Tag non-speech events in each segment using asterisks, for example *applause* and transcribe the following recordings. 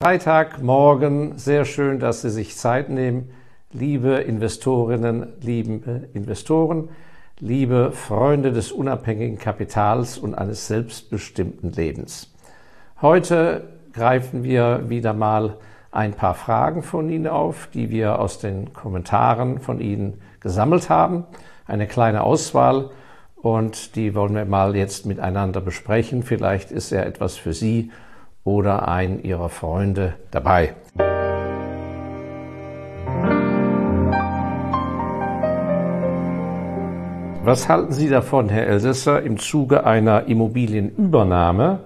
Freitagmorgen, sehr schön, dass Sie sich Zeit nehmen. Liebe Investorinnen, liebe Investoren, liebe Freunde des unabhängigen Kapitals und eines selbstbestimmten Lebens. Heute greifen wir wieder mal ein paar Fragen von Ihnen auf, die wir aus den Kommentaren von Ihnen gesammelt haben. Eine kleine Auswahl und die wollen wir mal jetzt miteinander besprechen. Vielleicht ist ja etwas für Sie oder einen Ihrer Freunde dabei. Was halten Sie davon, Herr Elsässer, im Zuge einer Immobilienübernahme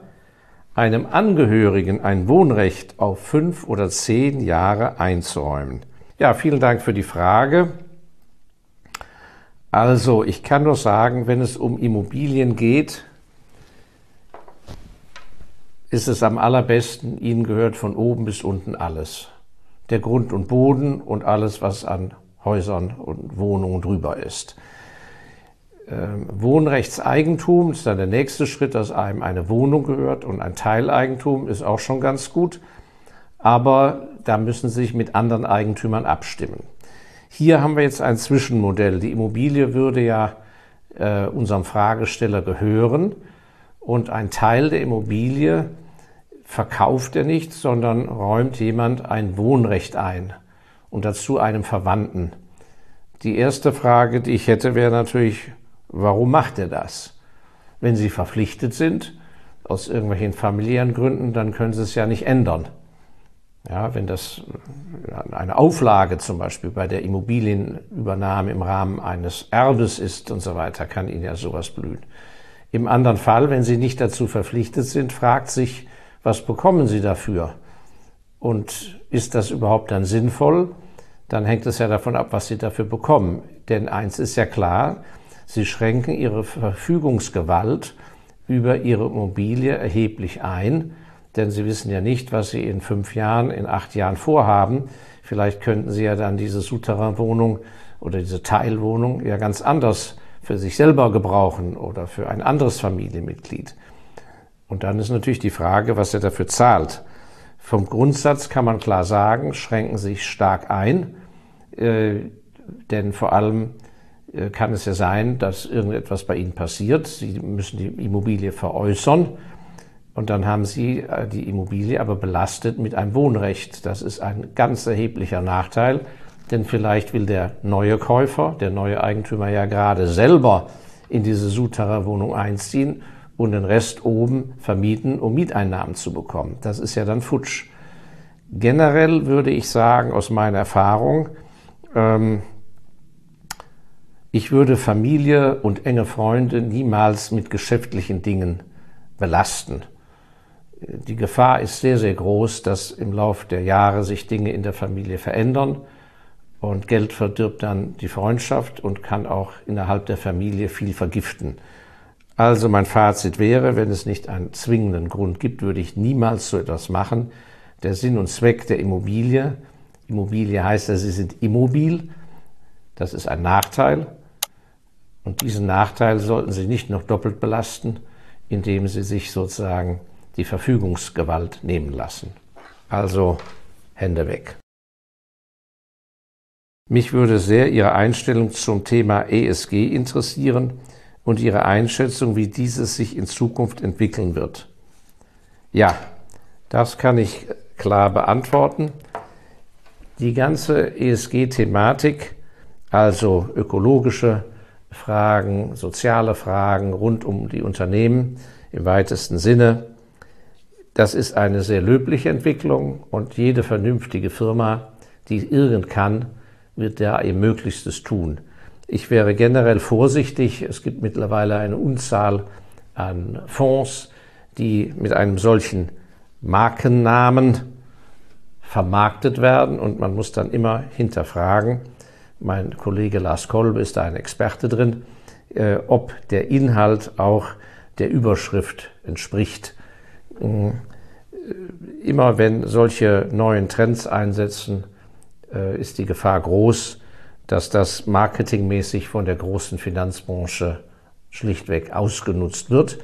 einem Angehörigen ein Wohnrecht auf fünf oder zehn Jahre einzuräumen? Ja, vielen Dank für die Frage. Also, ich kann nur sagen, wenn es um Immobilien geht, ist es am allerbesten, ihnen gehört von oben bis unten alles. Der Grund und Boden und alles, was an Häusern und Wohnungen drüber ist. Ähm, Wohnrechtseigentum ist dann der nächste Schritt, dass einem eine Wohnung gehört und ein Teileigentum ist auch schon ganz gut. Aber da müssen Sie sich mit anderen Eigentümern abstimmen. Hier haben wir jetzt ein Zwischenmodell. Die Immobilie würde ja äh, unserem Fragesteller gehören und ein Teil der Immobilie verkauft er nicht, sondern räumt jemand ein Wohnrecht ein und dazu einem Verwandten. Die erste Frage, die ich hätte, wäre natürlich, warum macht er das? Wenn Sie verpflichtet sind, aus irgendwelchen familiären Gründen, dann können Sie es ja nicht ändern. Ja, wenn das eine Auflage zum Beispiel bei der Immobilienübernahme im Rahmen eines Erbes ist und so weiter, kann Ihnen ja sowas blühen. Im anderen Fall, wenn Sie nicht dazu verpflichtet sind, fragt sich was bekommen Sie dafür? Und ist das überhaupt dann sinnvoll? Dann hängt es ja davon ab, was Sie dafür bekommen. Denn eins ist ja klar, Sie schränken Ihre Verfügungsgewalt über Ihre Immobilie erheblich ein, denn Sie wissen ja nicht, was Sie in fünf Jahren, in acht Jahren vorhaben. Vielleicht könnten Sie ja dann diese Souterrain-Wohnung oder diese Teilwohnung ja ganz anders für sich selber gebrauchen oder für ein anderes Familienmitglied. Und dann ist natürlich die Frage, was er dafür zahlt. Vom Grundsatz kann man klar sagen, schränken sich stark ein, äh, denn vor allem äh, kann es ja sein, dass irgendetwas bei Ihnen passiert. Sie müssen die Immobilie veräußern und dann haben Sie äh, die Immobilie aber belastet mit einem Wohnrecht. Das ist ein ganz erheblicher Nachteil, denn vielleicht will der neue Käufer, der neue Eigentümer ja gerade selber in diese Souterrain-Wohnung einziehen und den Rest oben vermieten, um Mieteinnahmen zu bekommen. Das ist ja dann futsch. Generell würde ich sagen, aus meiner Erfahrung, ähm, ich würde Familie und enge Freunde niemals mit geschäftlichen Dingen belasten. Die Gefahr ist sehr, sehr groß, dass im Laufe der Jahre sich Dinge in der Familie verändern und Geld verdirbt dann die Freundschaft und kann auch innerhalb der Familie viel vergiften. Also mein Fazit wäre, wenn es nicht einen zwingenden Grund gibt, würde ich niemals so etwas machen. Der Sinn und Zweck der Immobilie, Immobilie heißt ja, sie sind immobil, das ist ein Nachteil. Und diesen Nachteil sollten Sie nicht noch doppelt belasten, indem Sie sich sozusagen die Verfügungsgewalt nehmen lassen. Also Hände weg. Mich würde sehr Ihre Einstellung zum Thema ESG interessieren und Ihre Einschätzung, wie dieses sich in Zukunft entwickeln wird. Ja, das kann ich klar beantworten. Die ganze ESG-Thematik, also ökologische Fragen, soziale Fragen rund um die Unternehmen im weitesten Sinne, das ist eine sehr löbliche Entwicklung und jede vernünftige Firma, die irgend kann, wird da ihr Möglichstes tun. Ich wäre generell vorsichtig. Es gibt mittlerweile eine Unzahl an Fonds, die mit einem solchen Markennamen vermarktet werden und man muss dann immer hinterfragen, mein Kollege Lars Kolbe ist da ein Experte drin, äh, ob der Inhalt auch der Überschrift entspricht. Äh, immer wenn solche neuen Trends einsetzen, äh, ist die Gefahr groß, dass das marketingmäßig von der großen Finanzbranche schlichtweg ausgenutzt wird.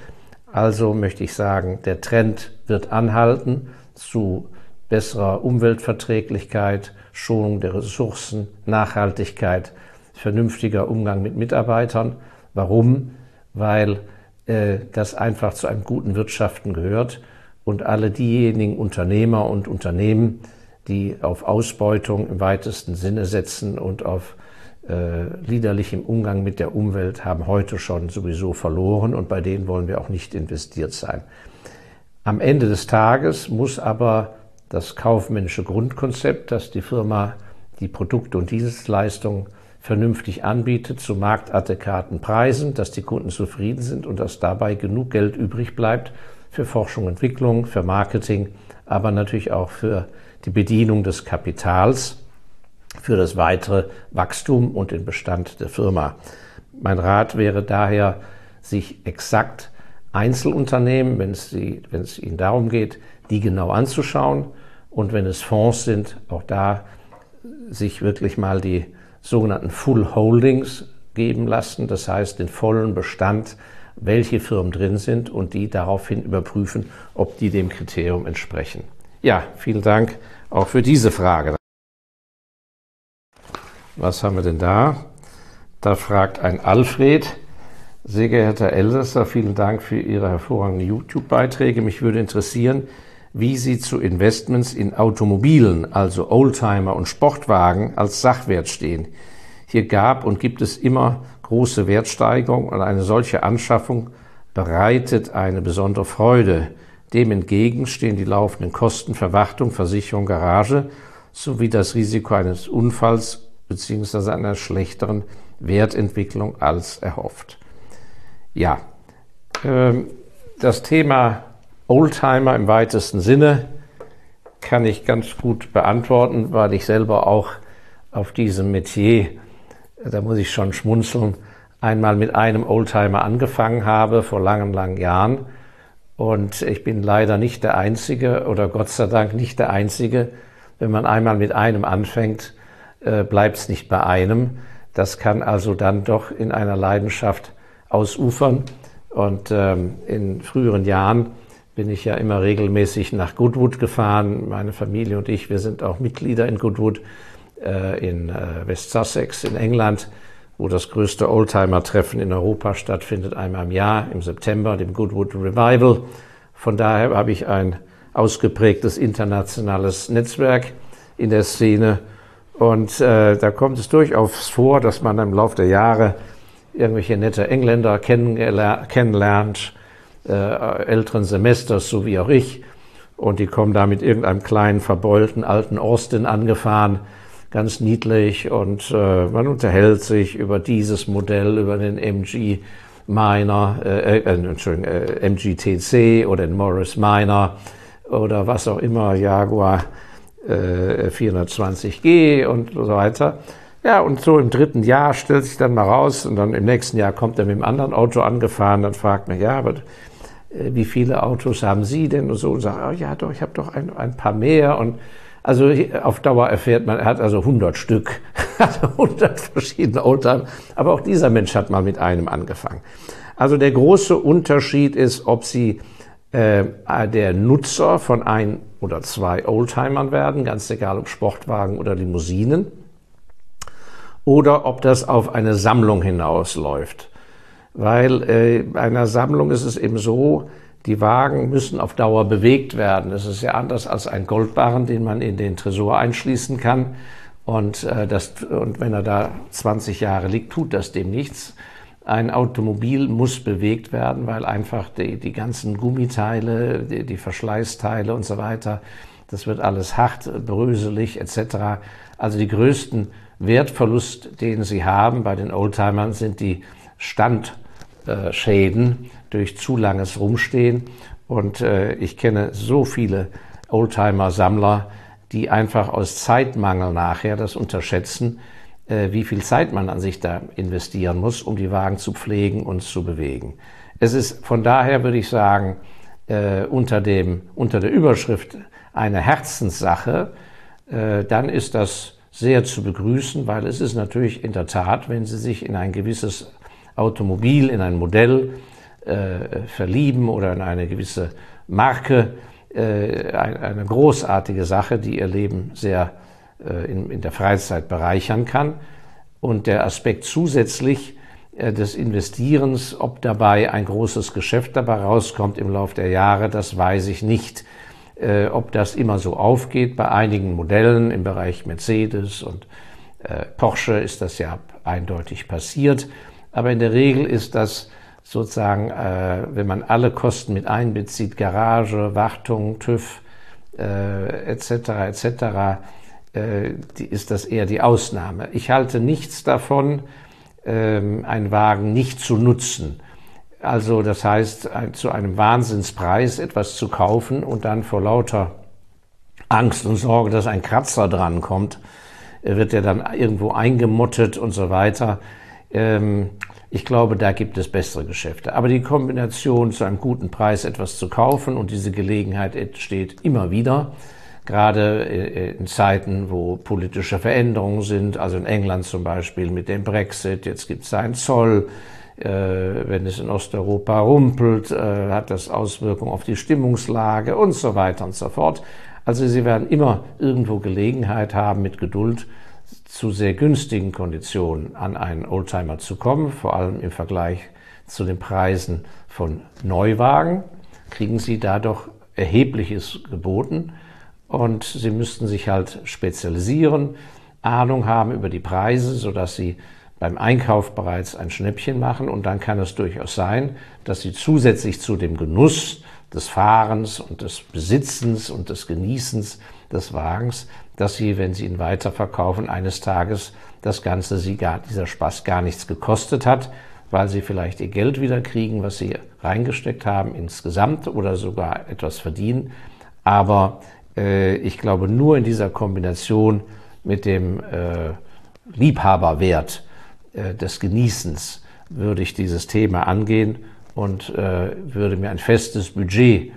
Also möchte ich sagen, der Trend wird anhalten zu besserer Umweltverträglichkeit, Schonung der Ressourcen, Nachhaltigkeit, vernünftiger Umgang mit Mitarbeitern. Warum? Weil äh, das einfach zu einem guten Wirtschaften gehört und alle diejenigen Unternehmer und Unternehmen, die auf Ausbeutung im weitesten Sinne setzen und auf äh, liederlichem Umgang mit der Umwelt, haben heute schon sowieso verloren und bei denen wollen wir auch nicht investiert sein. Am Ende des Tages muss aber das kaufmännische Grundkonzept, dass die Firma die Produkte und Dienstleistungen vernünftig anbietet zu marktadäquaten Preisen, dass die Kunden zufrieden sind und dass dabei genug Geld übrig bleibt für Forschung und Entwicklung, für Marketing, aber natürlich auch für die Bedienung des Kapitals, für das weitere Wachstum und den Bestand der Firma. Mein Rat wäre daher, sich exakt Einzelunternehmen, wenn es, die, wenn es Ihnen darum geht, die genau anzuschauen und wenn es Fonds sind, auch da sich wirklich mal die sogenannten Full Holdings geben lassen, das heißt den vollen Bestand, welche Firmen drin sind und die daraufhin überprüfen, ob die dem Kriterium entsprechen. Ja, vielen Dank auch für diese Frage. Was haben wir denn da? Da fragt ein Alfred, sehr geehrter Elsässer, vielen Dank für Ihre hervorragenden YouTube-Beiträge. Mich würde interessieren, wie Sie zu Investments in Automobilen, also Oldtimer und Sportwagen als Sachwert stehen. Hier gab und gibt es immer große Wertsteigerung und eine solche Anschaffung bereitet eine besondere Freude. Dem entgegen stehen die laufenden Kosten für Versicherung, Garage sowie das Risiko eines Unfalls bzw. einer schlechteren Wertentwicklung als erhofft. Ja, ähm, das Thema Oldtimer im weitesten Sinne kann ich ganz gut beantworten, weil ich selber auch auf diesem Metier, da muss ich schon schmunzeln, einmal mit einem Oldtimer angefangen habe vor langen, langen Jahren. Und ich bin leider nicht der Einzige oder Gott sei Dank nicht der Einzige. Wenn man einmal mit einem anfängt, äh, bleibt es nicht bei einem. Das kann also dann doch in einer Leidenschaft ausufern. Und ähm, in früheren Jahren bin ich ja immer regelmäßig nach Goodwood gefahren. Meine Familie und ich, wir sind auch Mitglieder in Goodwood äh, in äh, West Sussex in England, wo das größte Oldtimer-Treffen in Europa stattfindet, einmal im Jahr im September, dem Goodwood Revival. Von daher habe ich ein ausgeprägtes internationales Netzwerk in der Szene. Und äh, da kommt es durchaus vor, dass man im Laufe der Jahre irgendwelche nette Engländer kennenlernt, äh, älteren Semesters, so wie auch ich. Und die kommen da mit irgendeinem kleinen, verbeulten alten Austin angefahren, ganz niedlich. Und äh, man unterhält sich über dieses Modell, über den MG Miner, äh, äh, Entschuldigung, äh, MGTC oder den Morris Miner oder was auch immer, Jaguar äh, 420G und so weiter. Ja, und so im dritten Jahr stellt sich dann mal raus und dann im nächsten Jahr kommt er mit einem anderen Auto angefahren, dann fragt man, ja, aber äh, wie viele Autos haben Sie denn und so und sagt, oh ja, doch, ich habe doch ein, ein paar mehr und also auf Dauer erfährt man, er hat also 100 Stück, *laughs* also 100 verschiedene Oldtimer, aber auch dieser Mensch hat mal mit einem angefangen. Also der große Unterschied ist, ob Sie äh, der Nutzer von ein oder zwei Oldtimern werden, ganz egal ob Sportwagen oder Limousinen, oder ob das auf eine Sammlung hinausläuft. Weil äh, bei einer Sammlung ist es eben so, die Wagen müssen auf Dauer bewegt werden. Das ist ja anders als ein Goldbarren, den man in den Tresor einschließen kann. Und, äh, das, und wenn er da 20 Jahre liegt, tut das dem nichts. Ein Automobil muss bewegt werden, weil einfach die, die ganzen Gummiteile, die, die Verschleißteile und so weiter, das wird alles hart, bröselig etc. Also die größten Wertverlust, den sie haben bei den Oldtimern, sind die Standschäden durch zu langes Rumstehen. Und äh, ich kenne so viele Oldtimer-Sammler, die einfach aus Zeitmangel nachher das unterschätzen, äh, wie viel Zeit man an sich da investieren muss, um die Wagen zu pflegen und zu bewegen. Es ist von daher, würde ich sagen, äh, unter, dem, unter der Überschrift eine Herzenssache, äh, dann ist das sehr zu begrüßen, weil es ist natürlich in der Tat, wenn Sie sich in ein gewisses Automobil, in ein Modell äh, verlieben oder in eine gewisse Marke, äh, eine großartige Sache, die ihr Leben sehr äh, in, in der Freizeit bereichern kann. Und der Aspekt zusätzlich äh, des Investierens, ob dabei ein großes Geschäft dabei rauskommt im Laufe der Jahre, das weiß ich nicht. Äh, ob das immer so aufgeht, bei einigen Modellen im Bereich Mercedes und äh, Porsche ist das ja eindeutig passiert. Aber in der Regel ist das sozusagen, äh, wenn man alle Kosten mit einbezieht, Garage, Wartung, TÜV äh, etc. etc., äh, die, ist das eher die Ausnahme. Ich halte nichts davon, ähm, einen Wagen nicht zu nutzen. Also das heißt, ein, zu einem Wahnsinnspreis etwas zu kaufen und dann vor lauter Angst und Sorge, dass ein Kratzer dran kommt, äh, wird er dann irgendwo eingemottet und so weiter. Ähm, ich glaube, da gibt es bessere Geschäfte. Aber die Kombination zu einem guten Preis etwas zu kaufen und diese Gelegenheit entsteht immer wieder, gerade äh, in Zeiten, wo politische Veränderungen sind, also in England zum Beispiel mit dem Brexit, jetzt gibt es einen Zoll, äh, wenn es in Osteuropa rumpelt, äh, hat das Auswirkungen auf die Stimmungslage und so weiter und so fort. Also Sie werden immer irgendwo Gelegenheit haben, mit Geduld zu sehr günstigen Konditionen an einen Oldtimer zu kommen, vor allem im Vergleich zu den Preisen von Neuwagen, kriegen Sie dadurch erhebliches geboten. Und Sie müssten sich halt spezialisieren, Ahnung haben über die Preise, sodass Sie beim Einkauf bereits ein Schnäppchen machen. Und dann kann es durchaus sein, dass Sie zusätzlich zu dem Genuss des Fahrens und des Besitzens und des Genießens des Wagens dass sie, wenn sie ihn weiterverkaufen, eines Tages das Ganze sie gar, dieser Spaß gar nichts gekostet hat, weil sie vielleicht ihr Geld wieder kriegen, was sie reingesteckt haben insgesamt oder sogar etwas verdienen. Aber äh, ich glaube, nur in dieser Kombination mit dem äh, Liebhaberwert äh, des Genießens würde ich dieses Thema angehen und äh, würde mir ein festes Budget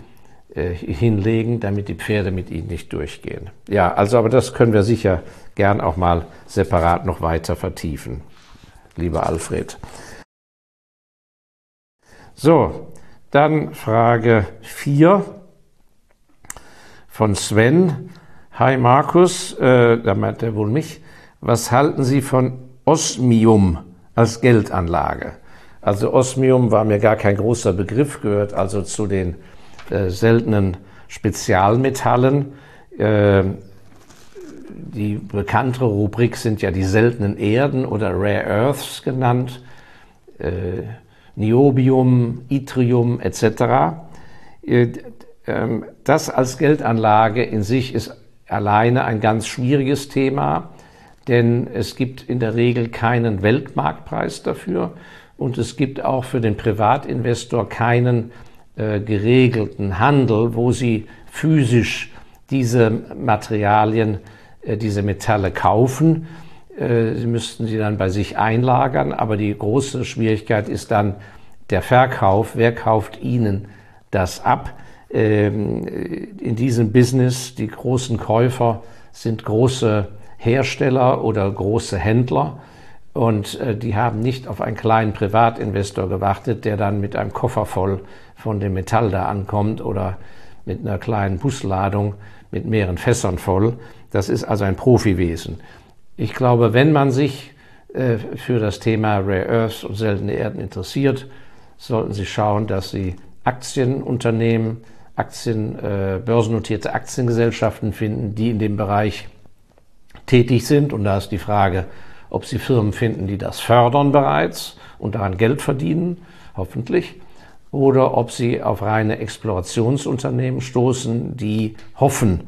äh, hinlegen, damit die Pferde mit ihnen nicht durchgehen. Ja, also aber das können wir sicher gern auch mal separat noch weiter vertiefen, lieber Alfred. So, dann Frage 4 von Sven. Hi Markus, äh, da meint er wohl mich. Was halten Sie von Osmium als Geldanlage? Also Osmium war mir gar kein großer Begriff, gehört also zu den äh, seltenen Spezialmetallen. Äh, die bekanntere Rubrik sind ja die seltenen Erden oder Rare Earths genannt, äh, Niobium, Yttrium etc. Äh, ähm, das als Geldanlage in sich ist alleine ein ganz schwieriges Thema, denn es gibt in der Regel keinen Weltmarktpreis dafür und es gibt auch für den Privatinvestor keinen äh, geregelten Handel, wo sie physisch diese Materialien, äh, diese Metalle kaufen. Äh, sie müssten sie dann bei sich einlagern, aber die große Schwierigkeit ist dann der Verkauf. Wer kauft ihnen das ab? Ähm, in diesem Business, die großen Käufer sind große Hersteller oder große Händler und die haben nicht auf einen kleinen Privatinvestor gewartet, der dann mit einem Koffer voll von dem Metall da ankommt oder mit einer kleinen Busladung mit mehreren Fässern voll. Das ist also ein Profiwesen. Ich glaube, wenn man sich äh, für das Thema Rare Earths und seltene Erden interessiert, sollten Sie schauen, dass Sie Aktienunternehmen, Aktien, äh, börsennotierte Aktiengesellschaften finden, die in dem Bereich tätig sind. Und da ist die Frage, ob Sie Firmen finden, die das fördern bereits und daran Geld verdienen, hoffentlich oder ob sie auf reine Explorationsunternehmen stoßen, die hoffen,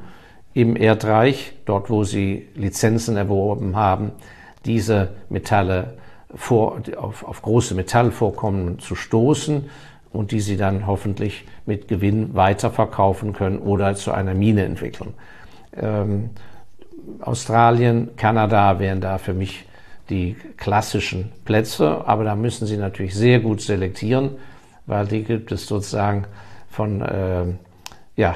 im Erdreich, dort wo sie Lizenzen erworben haben, diese Metalle vor, auf, auf große Metallvorkommen zu stoßen und die sie dann hoffentlich mit Gewinn weiterverkaufen können oder zu einer Mine entwickeln. Ähm, Australien, Kanada wären da für mich die klassischen Plätze, aber da müssen Sie natürlich sehr gut selektieren weil die gibt es sozusagen von äh, ja,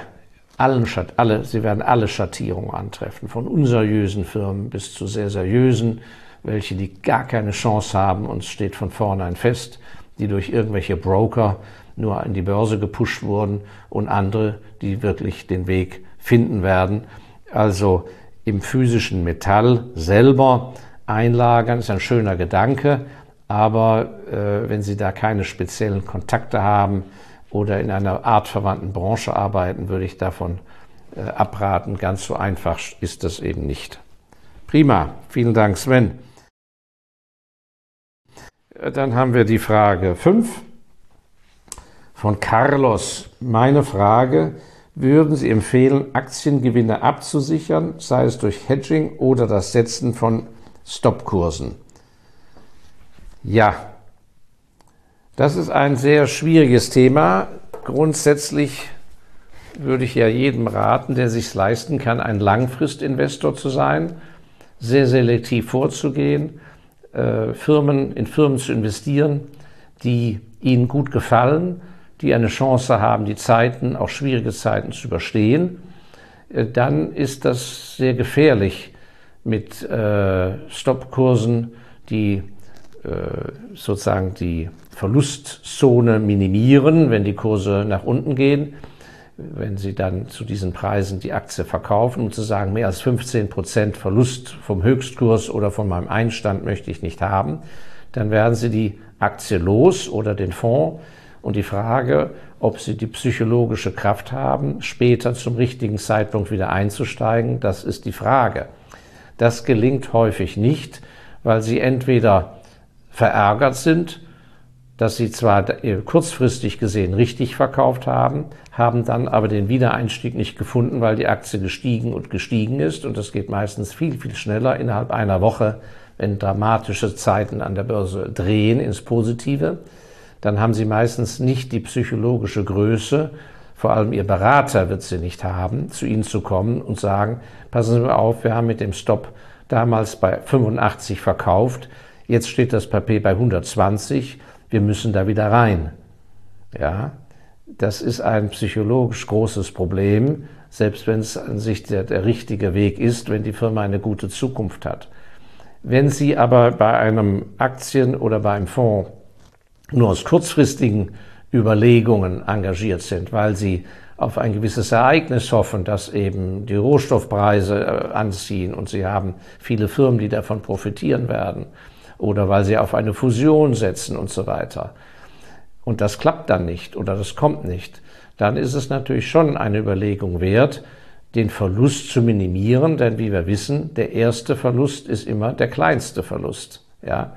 allen Schatt, alle, sie werden alle Schattierungen antreffen, von unseriösen Firmen bis zu sehr seriösen, welche die gar keine Chance haben und es steht von vornherein fest, die durch irgendwelche Broker nur in die Börse gepusht wurden und andere, die wirklich den Weg finden werden. Also im physischen Metall selber einlagern ist ein schöner Gedanke, aber äh, wenn Sie da keine speziellen Kontakte haben oder in einer artverwandten Branche arbeiten, würde ich davon äh, abraten. Ganz so einfach ist das eben nicht. Prima, vielen Dank, Sven. Äh, dann haben wir die Frage 5 von Carlos. Meine Frage, würden Sie empfehlen, Aktiengewinne abzusichern, sei es durch Hedging oder das Setzen von Stoppkursen? Ja, das ist ein sehr schwieriges Thema. Grundsätzlich würde ich ja jedem raten, der sich leisten kann, ein Langfristinvestor zu sein, sehr selektiv vorzugehen, äh, Firmen in Firmen zu investieren, die ihnen gut gefallen, die eine Chance haben, die Zeiten, auch schwierige Zeiten zu überstehen, äh, dann ist das sehr gefährlich mit äh, Stoppkursen, die äh, sozusagen die Verlustzone minimieren, wenn die Kurse nach unten gehen. Wenn Sie dann zu diesen Preisen die Aktie verkaufen, um zu sagen, mehr als 15 Prozent Verlust vom Höchstkurs oder von meinem Einstand möchte ich nicht haben, dann werden Sie die Aktie los oder den Fonds und die Frage, ob sie die psychologische Kraft haben, später zum richtigen Zeitpunkt wieder einzusteigen, das ist die Frage. Das gelingt häufig nicht, weil sie entweder verärgert sind, dass sie zwar kurzfristig gesehen richtig verkauft haben, haben dann aber den Wiedereinstieg nicht gefunden, weil die Aktie gestiegen und gestiegen ist. Und das geht meistens viel, viel schneller innerhalb einer Woche, wenn dramatische Zeiten an der Börse drehen ins Positive dann haben sie meistens nicht die psychologische Größe, vor allem ihr Berater wird sie nicht haben, zu ihnen zu kommen und sagen, passen Sie auf, wir haben mit dem Stop damals bei 85 verkauft, jetzt steht das Papier bei 120, wir müssen da wieder rein. Ja, das ist ein psychologisch großes Problem, selbst wenn es an sich der, der richtige Weg ist, wenn die Firma eine gute Zukunft hat. Wenn Sie aber bei einem Aktien- oder bei einem Fonds nur aus kurzfristigen Überlegungen engagiert sind, weil sie auf ein gewisses Ereignis hoffen, dass eben die Rohstoffpreise äh, anziehen und sie haben viele Firmen, die davon profitieren werden oder weil sie auf eine Fusion setzen und so weiter. Und das klappt dann nicht oder das kommt nicht. Dann ist es natürlich schon eine Überlegung wert, den Verlust zu minimieren, denn wie wir wissen, der erste Verlust ist immer der kleinste Verlust. Ja?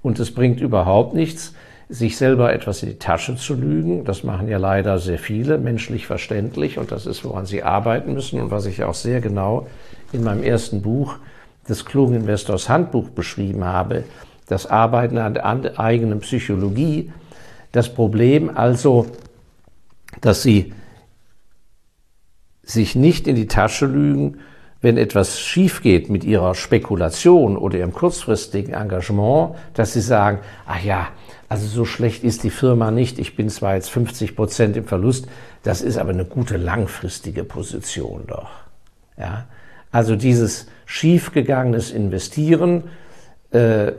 Und es bringt überhaupt nichts, sich selber etwas in die Tasche zu lügen. Das machen ja leider sehr viele, menschlich verständlich. Und das ist, woran sie arbeiten müssen und was ich auch sehr genau in meinem ersten Buch des klugen Investors Handbuch beschrieben habe. Das Arbeiten an der eigenen Psychologie. Das Problem also, dass sie sich nicht in die Tasche lügen, wenn etwas schief geht mit ihrer Spekulation oder ihrem kurzfristigen Engagement, dass sie sagen, ach ja, also so schlecht ist die Firma nicht. Ich bin zwar jetzt 50 Prozent im Verlust, das ist aber eine gute langfristige Position doch. Ja? Also dieses schiefgegangenes Investieren äh,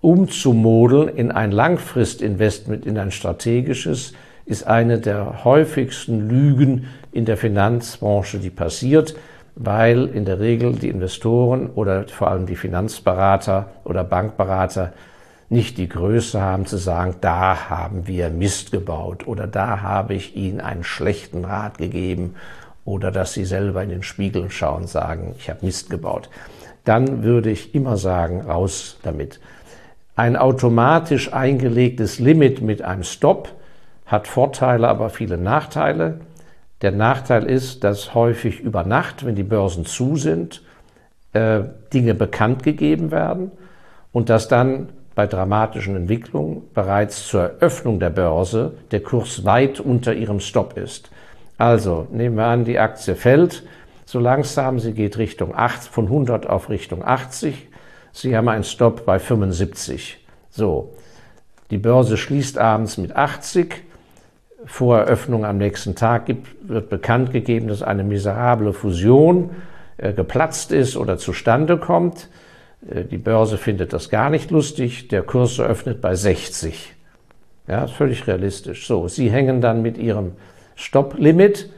umzumodeln in ein Langfristinvestment, in ein strategisches, ist eine der häufigsten Lügen in der Finanzbranche, die passiert, weil in der Regel die Investoren oder vor allem die Finanzberater oder Bankberater nicht die Größe haben zu sagen, da haben wir Mist gebaut oder da habe ich Ihnen einen schlechten Rat gegeben oder dass Sie selber in den Spiegel schauen und sagen, ich habe Mist gebaut. Dann würde ich immer sagen, raus damit. Ein automatisch eingelegtes Limit mit einem Stop hat Vorteile, aber viele Nachteile. Der Nachteil ist, dass häufig über Nacht, wenn die Börsen zu sind, äh, Dinge bekannt gegeben werden und dass dann bei dramatischen Entwicklungen bereits zur Eröffnung der Börse der Kurs weit unter ihrem Stop ist. Also nehmen wir an, die Aktie fällt so langsam, sie geht Richtung 8, von 100 auf Richtung 80. Sie haben einen Stop bei 75. So, die Börse schließt abends mit 80. Vor Eröffnung am nächsten Tag gibt, wird bekannt gegeben, dass eine miserable Fusion äh, geplatzt ist oder zustande kommt. Äh, die Börse findet das gar nicht lustig. Der Kurs eröffnet bei 60. Ja, völlig realistisch. So, Sie hängen dann mit Ihrem Stopplimit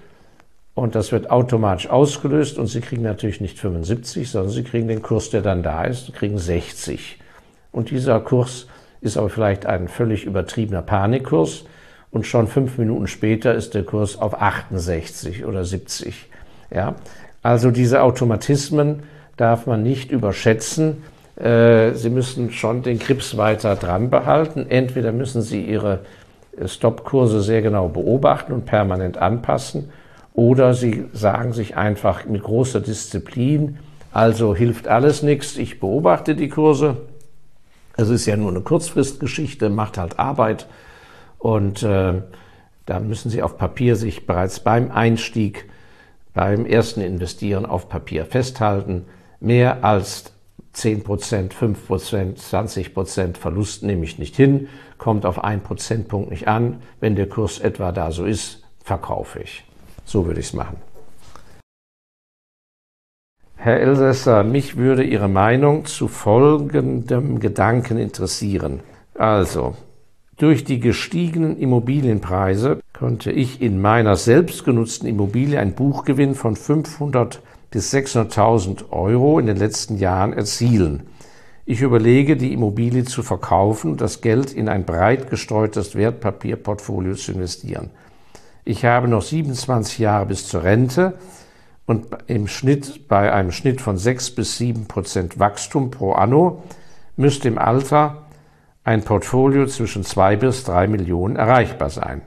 und das wird automatisch ausgelöst und Sie kriegen natürlich nicht 75, sondern Sie kriegen den Kurs, der dann da ist, kriegen 60. Und dieser Kurs ist aber vielleicht ein völlig übertriebener Panikkurs und schon fünf Minuten später ist der Kurs auf 68 oder 70. Ja, also diese Automatismen darf man nicht überschätzen. Äh, Sie müssen schon den Grips weiter dran behalten. Entweder müssen Sie Ihre Stoppkurse sehr genau beobachten und permanent anpassen, oder Sie sagen sich einfach mit großer Disziplin, also hilft alles nichts, ich beobachte die Kurse. Es ist ja nur eine Kurzfristgeschichte, macht halt Arbeit und äh, da müssen Sie auf Papier sich bereits beim Einstieg, beim ersten Investieren auf Papier festhalten. Mehr als 10 Prozent, 5 Prozent, 20 Prozent Verlust nehme ich nicht hin, kommt auf einen Prozentpunkt nicht an. Wenn der Kurs etwa da so ist, verkaufe ich. So würde ich es machen. Herr Elsässer, mich würde Ihre Meinung zu folgendem Gedanken interessieren. Also, durch die gestiegenen Immobilienpreise konnte ich in meiner selbstgenutzten Immobilie ein Buchgewinn von 500 bis 600.000 Euro in den letzten Jahren erzielen. Ich überlege, die Immobilie zu verkaufen und das Geld in ein breit gestreutes Wertpapierportfolio zu investieren. Ich habe noch 27 Jahre bis zur Rente und im Schnitt bei einem Schnitt von 6 bis 7 Prozent Wachstum pro anno müsste im Alter ein Portfolio zwischen 2 bis 3 Millionen erreichbar sein.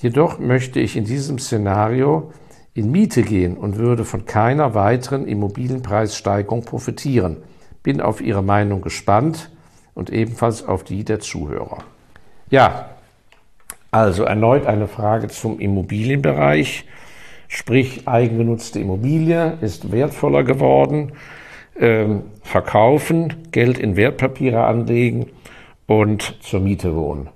Jedoch möchte ich in diesem Szenario in Miete gehen und würde von keiner weiteren Immobilienpreissteigerung profitieren. Bin auf Ihre Meinung gespannt und ebenfalls auf die der Zuhörer. Ja, also erneut eine Frage zum Immobilienbereich. Sprich, eigengenutzte Immobilie ist wertvoller geworden. Ähm, verkaufen, Geld in Wertpapiere anlegen und zur Miete wohnen.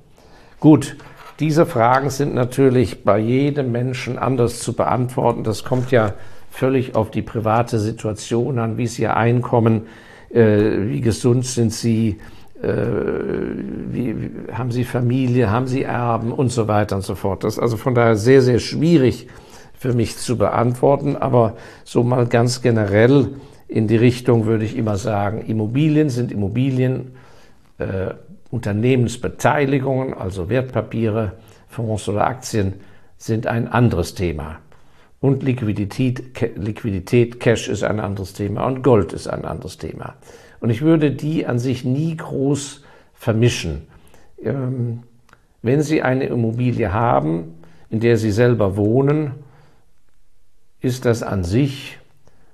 Gut, diese Fragen sind natürlich bei jedem Menschen anders zu beantworten. Das kommt ja völlig auf die private Situation an, wie ist Ihr Einkommen, äh, wie gesund sind Sie, äh, wie, haben Sie Familie, haben Sie Erben und so weiter und so fort. Das ist also von daher sehr, sehr schwierig für mich zu beantworten, aber so mal ganz generell in die Richtung würde ich immer sagen, Immobilien sind Immobilien, äh, Unternehmensbeteiligungen, also Wertpapiere, Fonds oder Aktien, sind ein anderes Thema. Und Liquidität, Liquidität, Cash ist ein anderes Thema und Gold ist ein anderes Thema. Und ich würde die an sich nie groß vermischen. Ähm, wenn Sie eine Immobilie haben, in der Sie selber wohnen, ist das an sich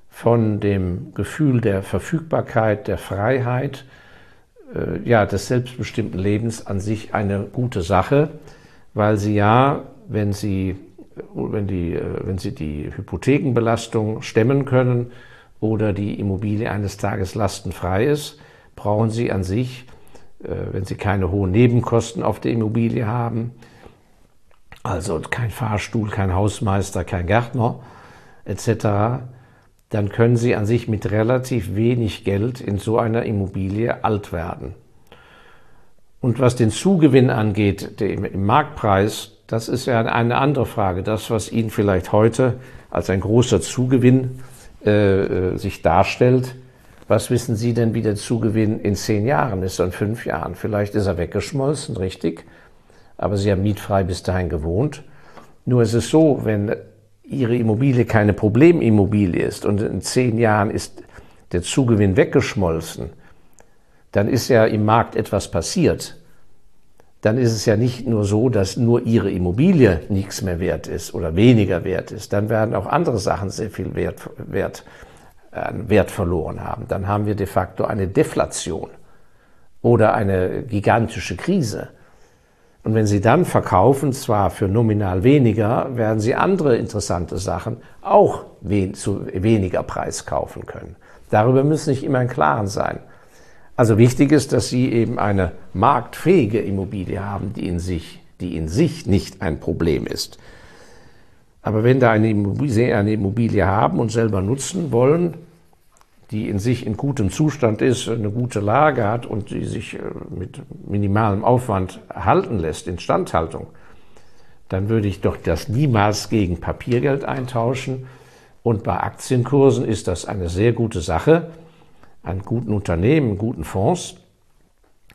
von dem Gefühl der Verfügbarkeit, der Freiheit, äh, ja, des selbstbestimmten Lebens an sich eine gute Sache, weil Sie ja, wenn Sie, wenn die, äh, wenn Sie die Hypothekenbelastung stemmen können, oder die Immobilie eines Tages lastenfrei ist, brauchen Sie an sich, äh, wenn Sie keine hohen Nebenkosten auf der Immobilie haben, also kein Fahrstuhl, kein Hausmeister, kein Gärtner etc., dann können Sie an sich mit relativ wenig Geld in so einer Immobilie alt werden. Und was den Zugewinn angeht, im Marktpreis, das ist ja eine andere Frage. Das, was Ihnen vielleicht heute als ein großer Zugewinn äh, äh, sich darstellt, was wissen Sie denn, wie der Zugewinn in zehn Jahren ist, in fünf Jahren? Vielleicht ist er weggeschmolzen, richtig, aber Sie haben mietfrei bis dahin gewohnt. Nur ist es so, wenn Ihre Immobilie keine Problemimmobilie ist und in zehn Jahren ist der Zugewinn weggeschmolzen, dann ist ja im Markt etwas passiert dann ist es ja nicht nur so, dass nur ihre Immobilie nichts mehr wert ist oder weniger wert ist. Dann werden auch andere Sachen sehr viel Wert, Wert, Wert verloren haben. Dann haben wir de facto eine Deflation oder eine gigantische Krise. Und wenn Sie dann verkaufen, zwar für nominal weniger, werden Sie andere interessante Sachen auch wen, zu weniger Preis kaufen können. Darüber müssen Sie sich immer im Klaren sein. Also wichtig ist, dass Sie eben eine marktfähige Immobilie haben, die in sich, die in sich nicht ein Problem ist. Aber wenn Immobilie, eine Immobilie haben und selber nutzen wollen, die in sich in gutem Zustand ist, eine gute Lage hat und die sich äh, mit minimalem Aufwand halten lässt, Instandhaltung, dann würde ich doch das niemals gegen Papiergeld eintauschen. Und bei Aktienkursen ist das eine sehr gute Sache, an guten Unternehmen, guten Fonds,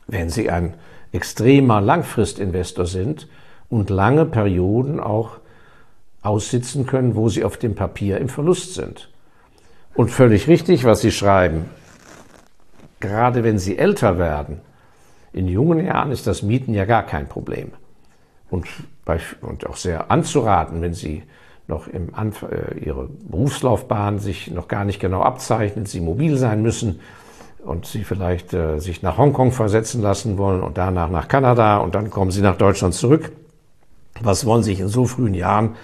wenn sie ein extremer Langfristinvestor sind und lange Perioden auch aussitzen können, wo sie auf dem Papier im Verlust sind. Und völlig richtig, was Sie schreiben. Gerade wenn Sie älter werden, in jungen Jahren ist das Mieten ja gar kein Problem. Und, bei, und auch sehr anzuraten, wenn Sie noch im Anf äh, Ihre Berufslaufbahn sich noch gar nicht genau abzeichnen, Sie mobil sein müssen und Sie vielleicht äh, sich nach Hongkong versetzen lassen wollen und danach nach Kanada und dann kommen Sie nach Deutschland zurück. Was wollen Sie sich in so frühen Jahren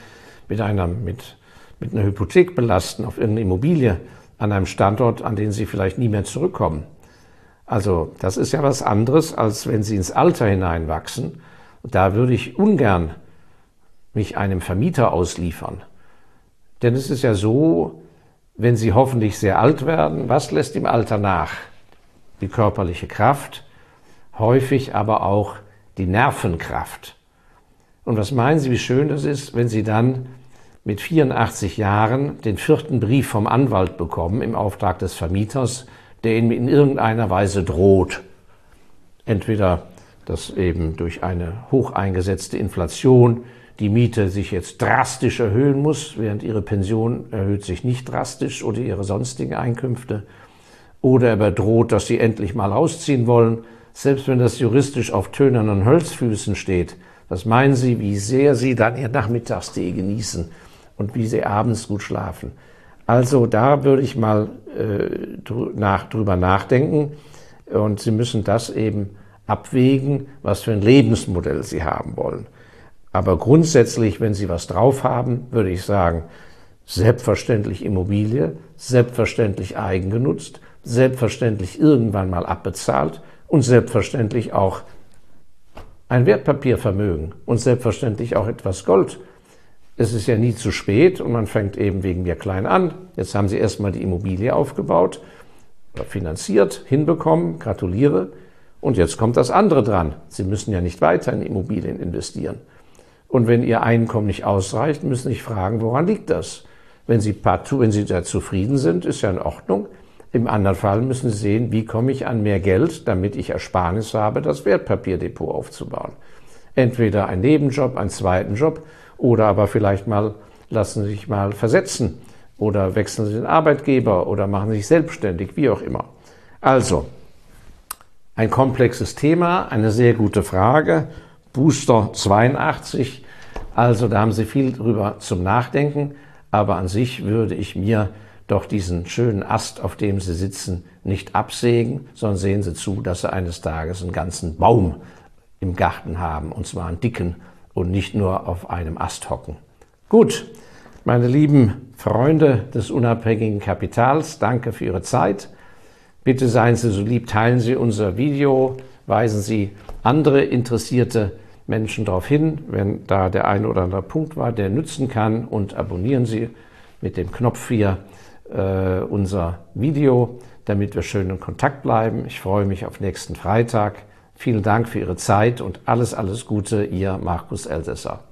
mit einer, mit mit einer Hypothek belasten auf irgendeine Immobilie an einem Standort, an den Sie vielleicht nie mehr zurückkommen. Also das ist ja was anderes, als wenn Sie ins Alter hineinwachsen. Da würde ich ungern mich einem Vermieter ausliefern. Denn es ist ja so, wenn Sie hoffentlich sehr alt werden, was lässt im Alter nach? Die körperliche Kraft, häufig aber auch die Nervenkraft. Und was meinen Sie, wie schön das ist, wenn Sie dann mit 84 Jahren den vierten Brief vom Anwalt bekommen im Auftrag des Vermieters, der ihm in irgendeiner Weise droht. Entweder, dass eben durch eine hoch eingesetzte Inflation die Miete sich jetzt drastisch erhöhen muss, während ihre Pension erhöht sich nicht drastisch oder ihre sonstigen Einkünfte. Oder er bedroht, dass sie endlich mal ausziehen wollen, selbst wenn das juristisch auf tönernen Holzfüßen steht. Was meinen Sie, wie sehr Sie dann Ihr Nachmittagstee genießen und wie sie abends gut schlafen. Also da würde ich mal äh, nach, drüber nachdenken und Sie müssen das eben abwägen, was für ein Lebensmodell Sie haben wollen. Aber grundsätzlich, wenn Sie was drauf haben, würde ich sagen, selbstverständlich Immobilie, selbstverständlich eigengenutzt, selbstverständlich irgendwann mal abbezahlt und selbstverständlich auch ein Wertpapiervermögen und selbstverständlich auch etwas Gold es ist ja nie zu spät und man fängt eben wegen mir klein an. Jetzt haben Sie erstmal die Immobilie aufgebaut, finanziert, hinbekommen, gratuliere. Und jetzt kommt das andere dran. Sie müssen ja nicht weiter in Immobilien investieren. Und wenn Ihr Einkommen nicht ausreicht, müssen Sie sich fragen, woran liegt das? Wenn Sie partout, wenn Sie da zufrieden sind, ist ja in Ordnung. Im anderen Fall müssen Sie sehen, wie komme ich an mehr Geld, damit ich Ersparnis habe, das Wertpapierdepot aufzubauen. Entweder ein Nebenjob, einen zweiten Job oder aber vielleicht mal lassen Sie sich mal versetzen oder wechseln Sie den Arbeitgeber oder machen Sie sich selbstständig, wie auch immer. Also, ein komplexes Thema, eine sehr gute Frage. Booster 82, also da haben Sie viel drüber zum Nachdenken, aber an sich würde ich mir doch diesen schönen Ast, auf dem Sie sitzen, nicht absägen, sondern sehen Sie zu, dass Sie eines Tages einen ganzen Baum im Garten haben, und zwar einen dicken und nicht nur auf einem Ast hocken. Gut, meine lieben Freunde des unabhängigen Kapitals, danke für Ihre Zeit. Bitte seien Sie so lieb, teilen Sie unser Video, weisen Sie andere interessierte Menschen darauf hin, wenn da der eine oder andere Punkt war, der nützen kann und abonnieren Sie mit dem Knopf hier äh, unser Video, damit wir schön in Kontakt bleiben. Ich freue mich auf nächsten Freitag. Vielen Dank für Ihre Zeit und alles, alles Gute, Ihr Markus Elsässer.